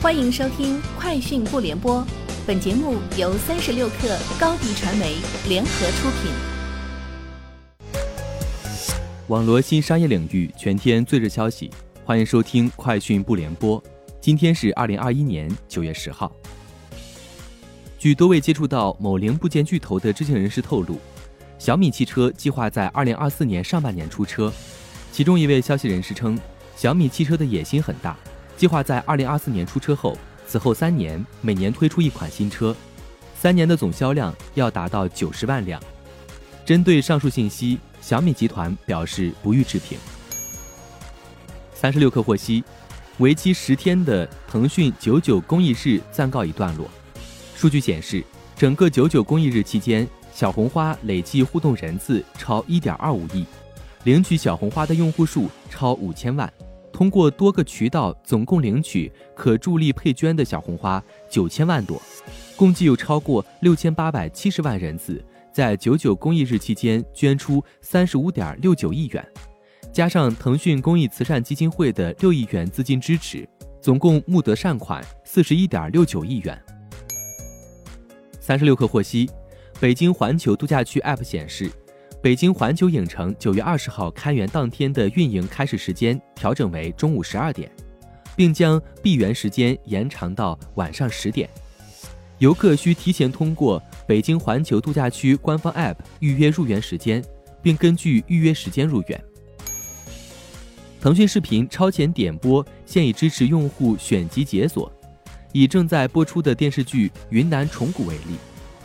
欢迎收听《快讯不联播》，本节目由三十六克高低传媒联合出品。网罗新商业领域全天最热消息，欢迎收听《快讯不联播》。今天是二零二一年九月十号。据多位接触到某零部件巨头的知情人士透露，小米汽车计划在二零二四年上半年出车。其中一位消息人士称，小米汽车的野心很大，计划在二零二四年出车后，此后三年每年推出一款新车，三年的总销量要达到九十万辆。针对上述信息，小米集团表示不予置评。三十六氪获悉，为期十天的腾讯九九公益日暂告一段落。数据显示，整个九九公益日期间，小红花累计互动人次超一点二五亿。领取小红花的用户数超五千万，通过多个渠道总共领取可助力配捐的小红花九千万朵，共计有超过六千八百七十万人次在九九公益日期间捐出三十五点六九亿元，加上腾讯公益慈善基金会的六亿元资金支持，总共募得善款四十一点六九亿元。三十六氪获悉，北京环球度假区 App 显示。北京环球影城九月二十号开园当天的运营开始时间调整为中午十二点，并将闭园时间延长到晚上十点。游客需提前通过北京环球度假区官方 App 预约入园时间，并根据预约时间入园。腾讯视频超前点播现已支持用户选集解锁，以正在播出的电视剧《云南虫谷》为例。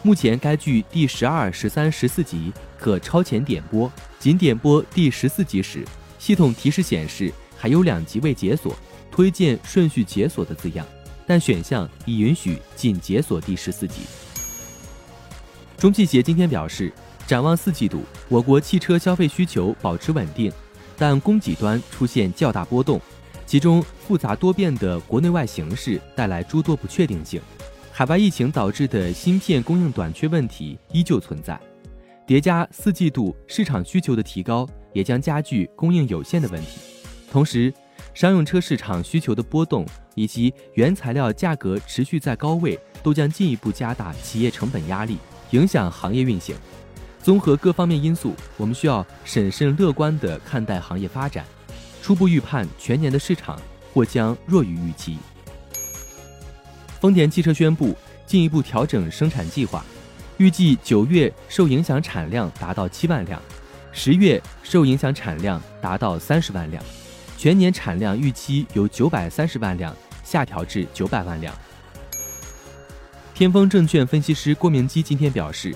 目前该剧第十二、十三、十四集可超前点播，仅点播第十四集时，系统提示显示还有两集未解锁，推荐顺序解锁的字样，但选项已允许仅解锁第十四集。中汽协今天表示，展望四季度，我国汽车消费需求保持稳定，但供给端出现较大波动，其中复杂多变的国内外形势带来诸多不确定性。海外疫情导致的芯片供应短缺问题依旧存在，叠加四季度市场需求的提高，也将加剧供应有限的问题。同时，商用车市场需求的波动以及原材料价格持续在高位，都将进一步加大企业成本压力，影响行业运行。综合各方面因素，我们需要审慎乐观地看待行业发展。初步预判，全年的市场或将弱于预期。丰田汽车宣布进一步调整生产计划，预计九月受影响产量达到七万辆，十月受影响产量达到三十万辆，全年产量预期由九百三十万辆下调至九百万辆。天风证券分析师郭明基今天表示，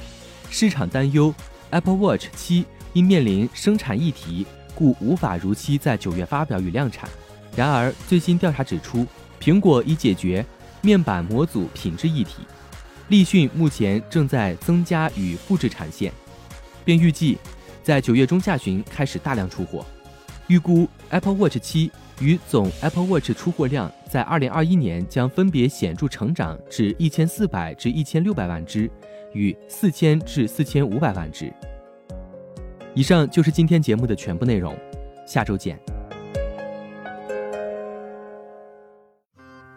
市场担忧 Apple Watch 七因面临生产议题，故无法如期在九月发表与量产。然而，最新调查指出，苹果已解决。面板模组品质议题，立讯目前正在增加与复制产线，并预计在九月中下旬开始大量出货。预估 Apple Watch 七与总 Apple Watch 出货量在二零二一年将分别显著成长至一千四百至一千六百万只，与四千至四千五百万只。以上就是今天节目的全部内容，下周见。